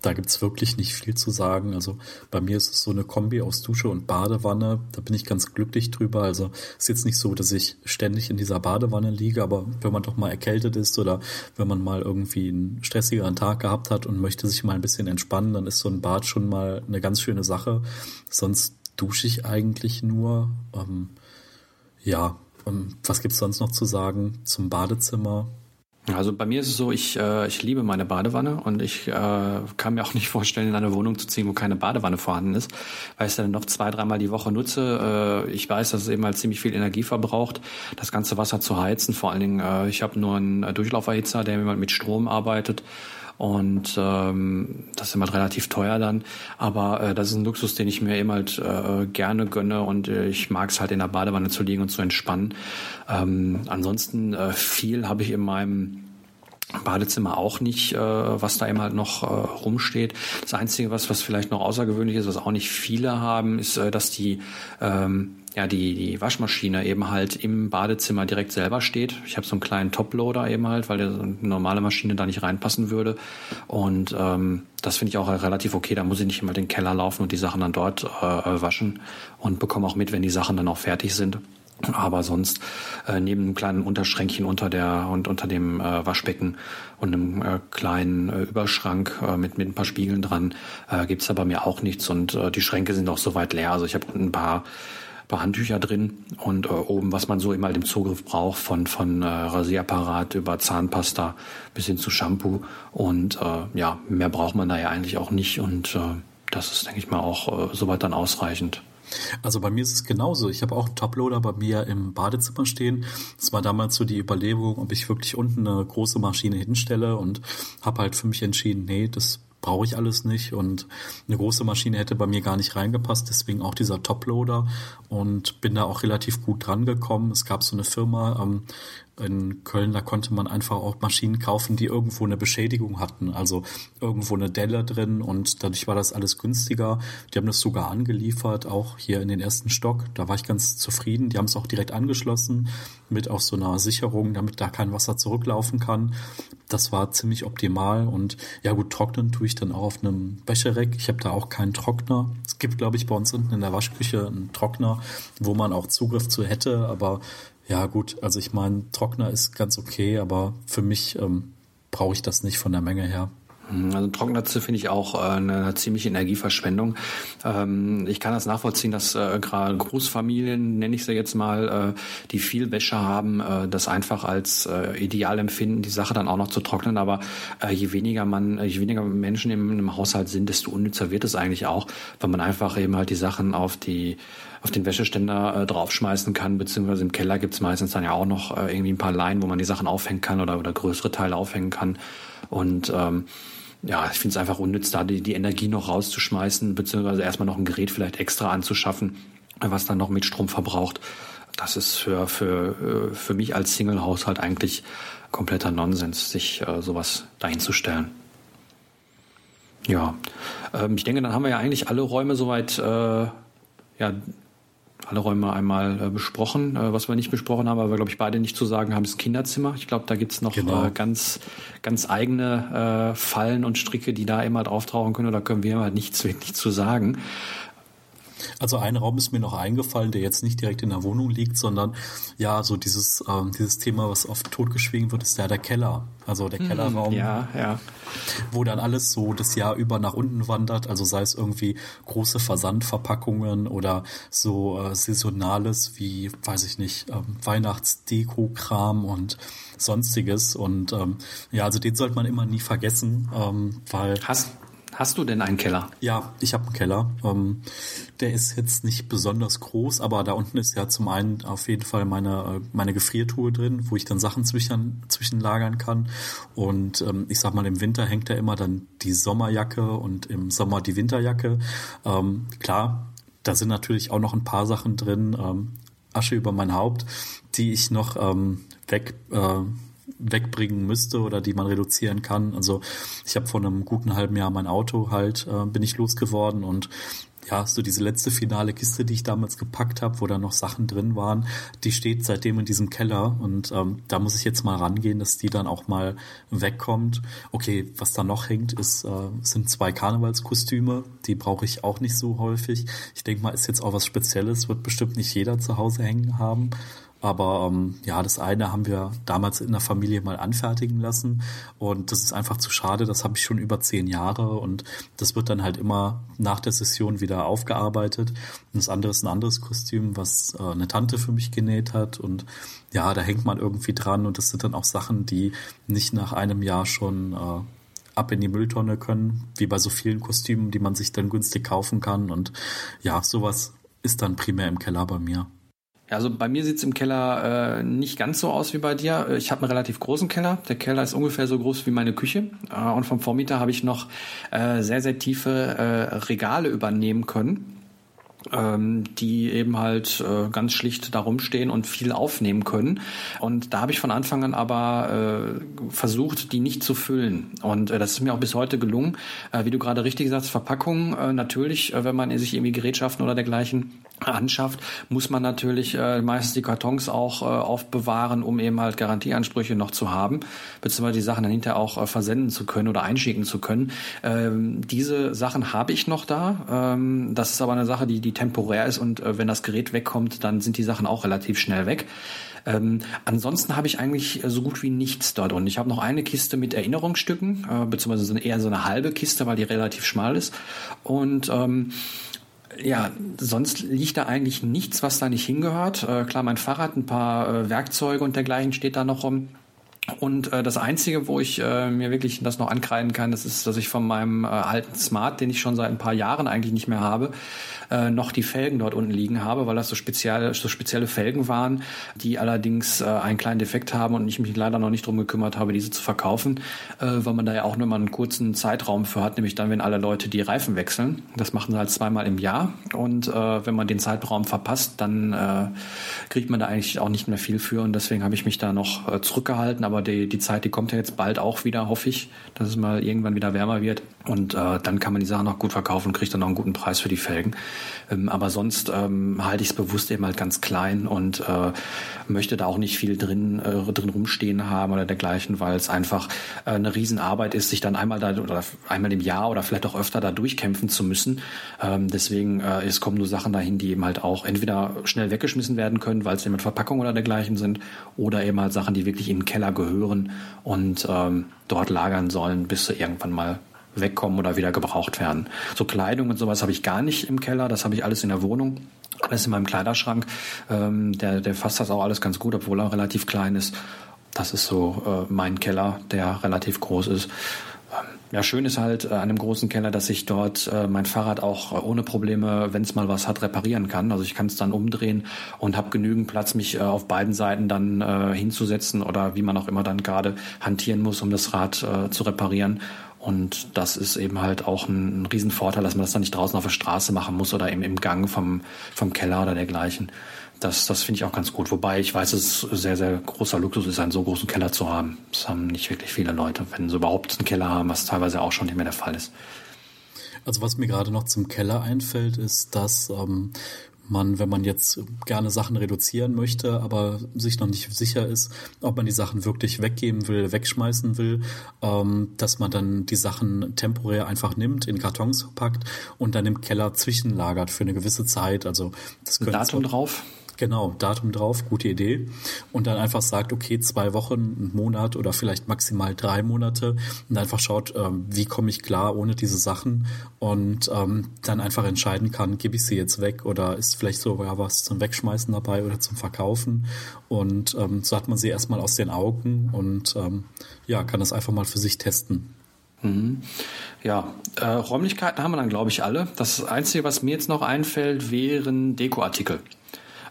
A: da gibt's wirklich nicht viel zu sagen. Also bei mir ist es so eine Kombi aus Dusche und Badewanne. Da bin ich ganz glücklich drüber. Also ist jetzt nicht so, dass ich ständig in dieser Badewanne liege, aber wenn man doch mal erkältet ist oder wenn man mal irgendwie einen stressigeren Tag gehabt hat und möchte sich mal ein bisschen entspannen, dann ist so ein Bad schon mal eine ganz schöne Sache. Sonst dusche ich eigentlich nur. Ähm, ja, ähm, was gibt's sonst noch zu sagen zum Badezimmer?
B: Also bei mir ist es so, ich, äh, ich liebe meine Badewanne und ich äh, kann mir auch nicht vorstellen, in eine Wohnung zu ziehen, wo keine Badewanne vorhanden ist, weil ich es dann noch zwei, dreimal die Woche nutze. Äh, ich weiß, dass es eben halt ziemlich viel Energie verbraucht, das ganze Wasser zu heizen. Vor allen Dingen, äh, ich habe nur einen Durchlauferhitzer, der mit Strom arbeitet und ähm, das ist immer relativ teuer dann. Aber äh, das ist ein Luxus, den ich mir eben halt äh, gerne gönne und äh, ich mag es halt in der Badewanne zu liegen und zu entspannen. Ähm, ansonsten äh, viel habe ich in meinem Badezimmer auch nicht, äh, was da eben halt noch äh, rumsteht. Das Einzige, was, was vielleicht noch außergewöhnlich ist, was auch nicht viele haben, ist, äh, dass die ähm, ja die, die Waschmaschine eben halt im Badezimmer direkt selber steht. Ich habe so einen kleinen Toploader eben halt, weil eine normale Maschine da nicht reinpassen würde. Und ähm, das finde ich auch relativ okay. Da muss ich nicht immer den Keller laufen und die Sachen dann dort äh, waschen und bekomme auch mit, wenn die Sachen dann auch fertig sind. Aber sonst äh, neben einem kleinen Unterschränkchen unter der und unter dem äh, Waschbecken und einem äh, kleinen äh, Überschrank äh, mit mit ein paar Spiegeln dran äh, gibt's da bei mir auch nichts und äh, die Schränke sind auch soweit leer. Also ich habe ein paar paar Handtücher drin und äh, oben, was man so immer im Zugriff braucht, von, von äh, Rasierapparat über Zahnpasta bis hin zu Shampoo. Und äh, ja, mehr braucht man da ja eigentlich auch nicht. Und äh, das ist, denke ich mal, auch äh, soweit dann ausreichend.
A: Also bei mir ist es genauso. Ich habe auch einen Toploader bei mir im Badezimmer stehen. Das war damals so die Überlegung, ob ich wirklich unten eine große Maschine hinstelle und habe halt für mich entschieden, nee, das brauche ich alles nicht und eine große Maschine hätte bei mir gar nicht reingepasst, deswegen auch dieser Toploader und bin da auch relativ gut dran gekommen. Es gab so eine Firma, ähm, in Köln, da konnte man einfach auch Maschinen kaufen, die irgendwo eine Beschädigung hatten, also irgendwo eine Delle drin und dadurch war das alles günstiger. Die haben das sogar angeliefert, auch hier in den ersten Stock. Da war ich ganz zufrieden. Die haben es auch direkt angeschlossen mit auch so einer Sicherung, damit da kein Wasser zurücklaufen kann. Das war ziemlich optimal und ja gut, trocknen tue ich dann auch auf einem Wäschereck. Ich habe da auch keinen Trockner. Es gibt, glaube ich, bei uns unten in der Waschküche einen Trockner, wo man auch Zugriff zu hätte, aber ja, gut, also ich meine, Trockner ist ganz okay, aber für mich ähm, brauche ich das nicht von der Menge her.
B: Hm, also Trockennetze finde ich auch äh, eine ziemliche Energieverschwendung. Ähm, ich kann das nachvollziehen, dass äh, gerade Großfamilien, nenne ich sie jetzt mal, äh, die viel Wäsche haben, das einfach als ideal empfinden, die Sache dann auch noch zu trocknen. Aber je weniger man, je weniger Menschen im, im Haushalt sind, desto unnützer wird es eigentlich auch, weil man einfach eben halt die Sachen auf die auf den Wäscheständer äh, draufschmeißen kann, beziehungsweise im Keller gibt's meistens dann ja auch noch äh, irgendwie ein paar Leinen, wo man die Sachen aufhängen kann oder, oder größere Teile aufhängen kann. Und ähm, ja, ich finde es einfach unnütz, da die, die Energie noch rauszuschmeißen, beziehungsweise erstmal noch ein Gerät vielleicht extra anzuschaffen, was dann noch mit Strom verbraucht. Das ist für, für, äh, für mich als Single-Haushalt eigentlich kompletter Nonsens, sich äh, sowas dahinzustellen. Ja, ähm, ich denke, dann haben wir ja eigentlich alle Räume soweit äh, ja, alle Räume einmal äh, besprochen. Äh, was wir nicht besprochen haben, aber wir, glaube ich, beide nicht zu sagen haben, ist Kinderzimmer. Ich glaube, da gibt's noch genau. äh, ganz, ganz eigene äh, Fallen und Stricke, die da immer drauf tauchen können. Oder können wir halt nichts wirklich zu sagen.
A: Also ein Raum ist mir noch eingefallen, der jetzt nicht direkt in der Wohnung liegt, sondern ja, so dieses, ähm, dieses Thema, was oft totgeschwiegen wird, ist ja der Keller. Also der hm, Kellerraum.
B: Ja, ja.
A: Wo dann alles so das Jahr über nach unten wandert, also sei es irgendwie große Versandverpackungen oder so äh, saisonales wie, weiß ich nicht, ähm, Weihnachtsdeko-Kram und sonstiges. Und ähm, ja, also den sollte man immer nie vergessen, ähm, weil.
B: Hast, Hast du denn einen Keller?
A: Ja, ich habe einen Keller. Ähm, der ist jetzt nicht besonders groß, aber da unten ist ja zum einen auf jeden Fall meine, meine Gefriertruhe drin, wo ich dann Sachen zwischen, zwischenlagern kann. Und ähm, ich sag mal, im Winter hängt da immer dann die Sommerjacke und im Sommer die Winterjacke. Ähm, klar, da sind natürlich auch noch ein paar Sachen drin. Ähm, Asche über mein Haupt, die ich noch ähm, weg äh, wegbringen müsste oder die man reduzieren kann. Also ich habe vor einem guten halben Jahr mein Auto halt, äh, bin ich losgeworden und ja, so diese letzte finale Kiste, die ich damals gepackt habe, wo da noch Sachen drin waren, die steht seitdem in diesem Keller und ähm, da muss ich jetzt mal rangehen, dass die dann auch mal wegkommt. Okay, was da noch hängt, ist äh, sind zwei Karnevalskostüme, die brauche ich auch nicht so häufig. Ich denke mal, ist jetzt auch was Spezielles, wird bestimmt nicht jeder zu Hause hängen haben. Aber ähm, ja, das eine haben wir damals in der Familie mal anfertigen lassen und das ist einfach zu schade. Das habe ich schon über zehn Jahre und das wird dann halt immer nach der Session wieder aufgearbeitet. Und das andere ist ein anderes Kostüm, was äh, eine Tante für mich genäht hat und ja, da hängt man irgendwie dran und das sind dann auch Sachen, die nicht nach einem Jahr schon äh, ab in die Mülltonne können, wie bei so vielen Kostümen, die man sich dann günstig kaufen kann. Und ja, sowas ist dann primär im Keller bei mir.
B: Also bei mir sieht's im Keller äh, nicht ganz so aus wie bei dir. Ich habe einen relativ großen Keller. Der Keller ist ungefähr so groß wie meine Küche. Äh, und vom Vormieter habe ich noch äh, sehr, sehr tiefe äh, Regale übernehmen können ähm, die eben halt äh, ganz schlicht da rumstehen und viel aufnehmen können. Und da habe ich von Anfang an aber äh, versucht, die nicht zu füllen. Und äh, das ist mir auch bis heute gelungen. Äh, wie du gerade richtig sagst, Verpackungen äh, natürlich, äh, wenn man sich irgendwie Gerätschaften oder dergleichen anschafft, muss man natürlich äh, meistens die Kartons auch äh, aufbewahren, um eben halt Garantieansprüche noch zu haben, beziehungsweise die Sachen dann hinterher auch äh, versenden zu können oder einschicken zu können. Ähm, diese Sachen habe ich noch da. Ähm, das ist aber eine Sache, die, die temporär ist und äh, wenn das Gerät wegkommt, dann sind die Sachen auch relativ schnell weg. Ähm, ansonsten habe ich eigentlich äh, so gut wie nichts dort und ich habe noch eine Kiste mit Erinnerungsstücken, äh, beziehungsweise eher so eine halbe Kiste, weil die relativ schmal ist und ähm, ja, sonst liegt da eigentlich nichts, was da nicht hingehört. Äh, klar, mein Fahrrad, ein paar äh, Werkzeuge und dergleichen steht da noch rum. Und äh, das Einzige, wo ich äh, mir wirklich das noch ankreiden kann, das ist, dass ich von meinem äh, alten Smart, den ich schon seit ein paar Jahren eigentlich nicht mehr habe, äh, noch die Felgen dort unten liegen habe, weil das so spezielle, so spezielle Felgen waren, die allerdings äh, einen kleinen Defekt haben und ich mich leider noch nicht drum gekümmert habe, diese zu verkaufen, äh, weil man da ja auch nur mal einen kurzen Zeitraum für hat, nämlich dann, wenn alle Leute die Reifen wechseln. Das machen sie halt zweimal im Jahr und äh, wenn man den Zeitraum verpasst, dann äh, kriegt man da eigentlich auch nicht mehr viel für und deswegen habe ich mich da noch äh, zurückgehalten, aber die, die Zeit, die kommt ja jetzt bald auch wieder, hoffe ich, dass es mal irgendwann wieder wärmer wird und äh, dann kann man die Sachen noch gut verkaufen und kriegt dann auch einen guten Preis für die Felgen. Ähm, aber sonst ähm, halte ich es bewusst eben halt ganz klein und äh, möchte da auch nicht viel drin, äh, drin rumstehen haben oder dergleichen, weil es einfach äh, eine Riesenarbeit ist, sich dann einmal da oder einmal im Jahr oder vielleicht auch öfter da durchkämpfen zu müssen. Ähm, deswegen äh, es kommen nur Sachen dahin, die eben halt auch entweder schnell weggeschmissen werden können, weil es eben mit Verpackung oder dergleichen sind, oder eben halt Sachen, die wirklich in den Keller gehören gehören und ähm, dort lagern sollen, bis sie irgendwann mal wegkommen oder wieder gebraucht werden. So Kleidung und sowas habe ich gar nicht im Keller, das habe ich alles in der Wohnung. Alles in meinem Kleiderschrank. Ähm, der, der fasst das auch alles ganz gut, obwohl er relativ klein ist. Das ist so äh, mein Keller, der relativ groß ist. Ja, schön ist halt äh, an einem großen Keller, dass ich dort äh, mein Fahrrad auch äh, ohne Probleme, wenn es mal was hat, reparieren kann. Also ich kann es dann umdrehen und habe genügend Platz, mich äh, auf beiden Seiten dann äh, hinzusetzen oder wie man auch immer dann gerade hantieren muss, um das Rad äh, zu reparieren. Und das ist eben halt auch ein, ein Riesenvorteil, dass man das dann nicht draußen auf der Straße machen muss oder eben im Gang vom, vom Keller oder dergleichen. Das, das finde ich auch ganz gut. Wobei ich weiß, es ist sehr, sehr großer Luxus ist, einen so großen Keller zu haben. Das haben nicht wirklich viele Leute, wenn sie überhaupt einen Keller haben, was teilweise auch schon nicht mehr der Fall ist.
A: Also was mir gerade noch zum Keller einfällt, ist, dass ähm, man, wenn man jetzt gerne Sachen reduzieren möchte, aber sich noch nicht sicher ist, ob man die Sachen wirklich weggeben will, wegschmeißen will, ähm, dass man dann die Sachen temporär einfach nimmt, in Kartons packt und dann im Keller zwischenlagert für eine gewisse Zeit. Also
B: das Datum drauf?
A: Genau, Datum drauf, gute Idee. Und dann einfach sagt, okay, zwei Wochen, einen Monat oder vielleicht maximal drei Monate und einfach schaut, ähm, wie komme ich klar ohne diese Sachen und ähm, dann einfach entscheiden kann, gebe ich sie jetzt weg oder ist vielleicht sogar was zum Wegschmeißen dabei oder zum Verkaufen. Und ähm, so hat man sie erstmal aus den Augen und ähm, ja, kann das einfach mal für sich testen.
B: Mhm. Ja, äh, Räumlichkeiten haben wir dann, glaube ich, alle. Das Einzige, was mir jetzt noch einfällt, wären Dekoartikel.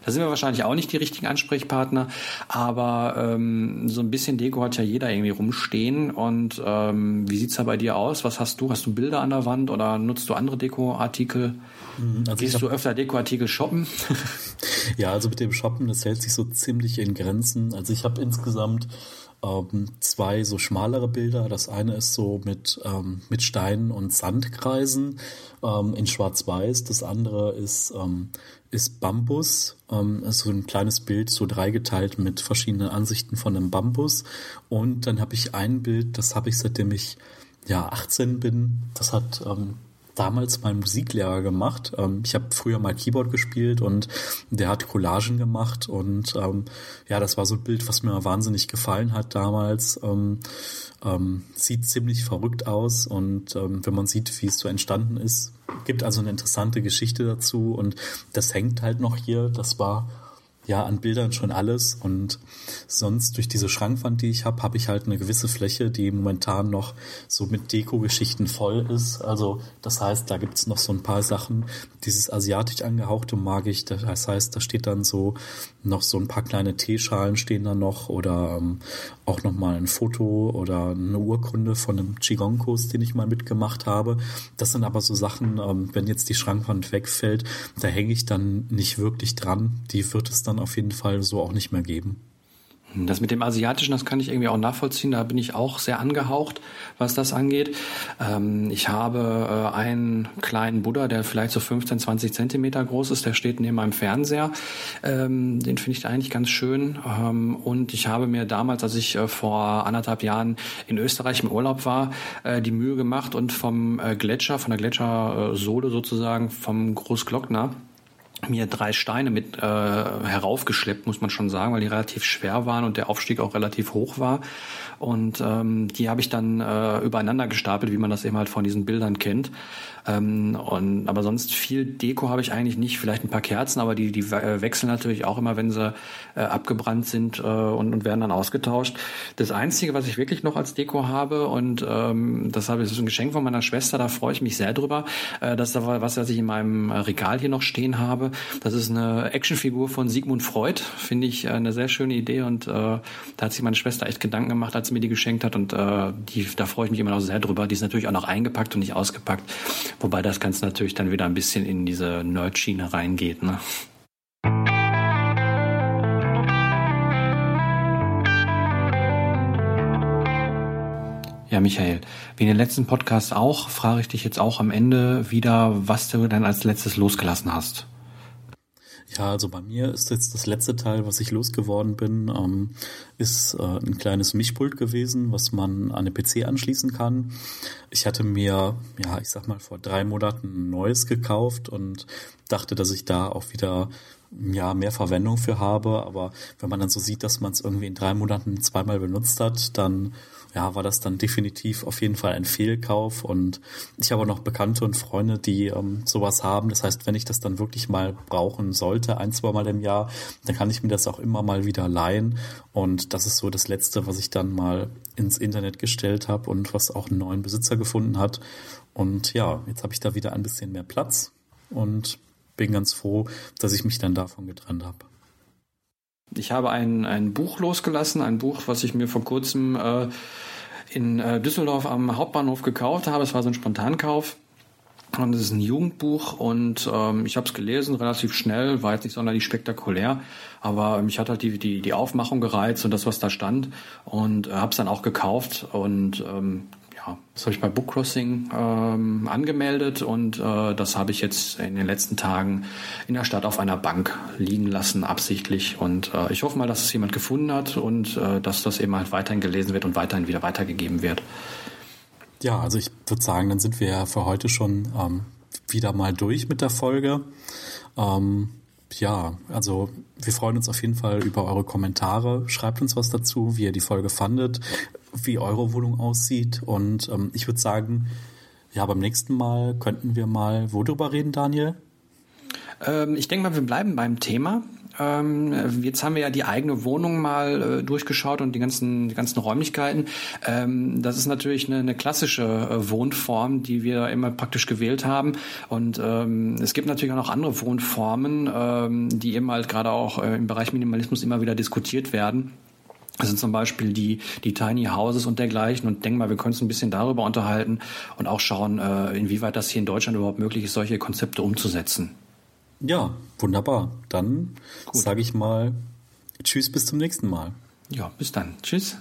B: Da sind wir wahrscheinlich auch nicht die richtigen Ansprechpartner, aber ähm, so ein bisschen Deko hat ja jeder irgendwie rumstehen. Und ähm, wie sieht's da bei dir aus? Was hast du? Hast du Bilder an der Wand oder nutzt du andere Dekoartikel? Mhm, also Gehst du öfter Dekoartikel shoppen?
A: ja, also mit dem Shoppen, das hält sich so ziemlich in Grenzen. Also ich habe insgesamt ähm, zwei so schmalere Bilder. Das eine ist so mit, ähm, mit Steinen und Sandkreisen ähm, in Schwarz-Weiß. Das andere ist, ähm, ist Bambus. Ähm, ist so ein kleines Bild, so dreigeteilt mit verschiedenen Ansichten von einem Bambus. Und dann habe ich ein Bild, das habe ich seitdem ich ja 18 bin. Das hat ähm, damals mein Musiklehrer gemacht. Ähm, ich habe früher mal Keyboard gespielt und der hat Collagen gemacht und ähm, ja, das war so ein Bild, was mir wahnsinnig gefallen hat damals. Ähm, ähm, sieht ziemlich verrückt aus und ähm, wenn man sieht, wie es so entstanden ist, gibt also eine interessante Geschichte dazu und das hängt halt noch hier. Das war ja an Bildern schon alles und sonst durch diese Schrankwand, die ich habe, habe ich halt eine gewisse Fläche, die momentan noch so mit Deko-Geschichten voll ist. Also das heißt, da gibt's noch so ein paar Sachen. Dieses asiatisch angehauchte mag ich. Das heißt, da steht dann so noch so ein paar kleine Teeschalen stehen da noch oder ähm, auch noch mal ein Foto oder eine Urkunde von einem Qigong-Kurs, den ich mal mitgemacht habe. Das sind aber so Sachen, ähm, wenn jetzt die Schrankwand wegfällt, da hänge ich dann nicht wirklich dran. Die wird es dann dann auf jeden Fall so auch nicht mehr geben.
B: Das mit dem Asiatischen, das kann ich irgendwie auch nachvollziehen. Da bin ich auch sehr angehaucht, was das angeht. Ähm, ich habe äh, einen kleinen Buddha, der vielleicht so 15, 20 Zentimeter groß ist. Der steht neben meinem Fernseher. Ähm, den finde ich eigentlich ganz schön. Ähm, und ich habe mir damals, als ich äh, vor anderthalb Jahren in Österreich im Urlaub war, äh, die Mühe gemacht und vom Gletscher, von der Gletschersohle sozusagen, vom Großglockner, mir drei Steine mit äh, heraufgeschleppt, muss man schon sagen, weil die relativ schwer waren und der Aufstieg auch relativ hoch war. Und ähm, die habe ich dann äh, übereinander gestapelt, wie man das eben halt von diesen Bildern kennt. Ähm, und, aber sonst viel Deko habe ich eigentlich nicht. Vielleicht ein paar Kerzen, aber die, die äh, wechseln natürlich auch immer, wenn sie äh, abgebrannt sind äh, und, und werden dann ausgetauscht. Das Einzige, was ich wirklich noch als Deko habe, und ähm, das habe ich, das ist ein Geschenk von meiner Schwester, da freue ich mich sehr drüber. Äh, das ist aber was, was ich in meinem Regal hier noch stehen habe. Das ist eine Actionfigur von Sigmund Freud. Finde ich eine sehr schöne Idee und äh, da hat sich meine Schwester echt Gedanken gemacht, als sie mir die geschenkt hat und äh, die, da freue ich mich immer noch sehr drüber. Die ist natürlich auch noch eingepackt und nicht ausgepackt. Wobei das Ganze natürlich dann wieder ein bisschen in diese Nerd-Schiene reingeht. Ne? Ja, Michael, wie in den letzten Podcast auch, frage ich dich jetzt auch am Ende wieder, was du dann als letztes losgelassen hast.
A: Ja, also bei mir ist jetzt das letzte Teil, was ich losgeworden bin, ähm, ist äh, ein kleines Mischpult gewesen, was man an den PC anschließen kann. Ich hatte mir, ja, ich sag mal, vor drei Monaten ein neues gekauft und dachte, dass ich da auch wieder ja mehr Verwendung für habe. Aber wenn man dann so sieht, dass man es irgendwie in drei Monaten zweimal benutzt hat, dann ja, war das dann definitiv auf jeden Fall ein Fehlkauf. Und ich habe noch Bekannte und Freunde, die ähm, sowas haben. Das heißt, wenn ich das dann wirklich mal brauchen sollte, ein, zwei Mal im Jahr, dann kann ich mir das auch immer mal wieder leihen. Und das ist so das Letzte, was ich dann mal ins Internet gestellt habe und was auch einen neuen Besitzer gefunden hat. Und ja, jetzt habe ich da wieder ein bisschen mehr Platz und bin ganz froh, dass ich mich dann davon getrennt habe.
B: Ich habe ein, ein Buch losgelassen, ein Buch, was ich mir vor kurzem äh, in äh, Düsseldorf am Hauptbahnhof gekauft habe. Es war so ein Spontankauf. Und es ist ein Jugendbuch und ähm, ich habe es gelesen, relativ schnell, war jetzt nicht sonderlich spektakulär, aber mich hat halt die, die, die Aufmachung gereizt und das, was da stand und äh, habe es dann auch gekauft und ähm, das habe ich bei Bookcrossing ähm, angemeldet und äh, das habe ich jetzt in den letzten Tagen in der Stadt auf einer Bank liegen lassen, absichtlich. Und äh, ich hoffe mal, dass es jemand gefunden hat und äh, dass das eben halt weiterhin gelesen wird und weiterhin wieder weitergegeben wird.
A: Ja, also ich würde sagen, dann sind wir für heute schon ähm, wieder mal durch mit der Folge. Ähm, ja, also wir freuen uns auf jeden Fall über eure Kommentare. Schreibt uns was dazu, wie ihr die Folge fandet, wie eure Wohnung aussieht. Und ähm, ich würde sagen, ja, beim nächsten Mal könnten wir mal wo drüber reden, Daniel?
B: Ähm, ich denke mal, wir bleiben beim Thema. Ähm, jetzt haben wir ja die eigene Wohnung mal äh, durchgeschaut und die ganzen, die ganzen Räumlichkeiten. Ähm, das ist natürlich eine, eine klassische äh, Wohnform, die wir immer praktisch gewählt haben. Und ähm, es gibt natürlich auch noch andere Wohnformen, ähm, die eben halt gerade auch äh, im Bereich Minimalismus immer wieder diskutiert werden. Das sind zum Beispiel die, die Tiny Houses und dergleichen. Und denk mal, wir können uns ein bisschen darüber unterhalten und auch schauen, äh, inwieweit das hier in Deutschland überhaupt möglich ist, solche Konzepte umzusetzen.
A: Ja, wunderbar. Dann sage ich mal Tschüss bis zum nächsten Mal.
B: Ja, bis dann. Tschüss.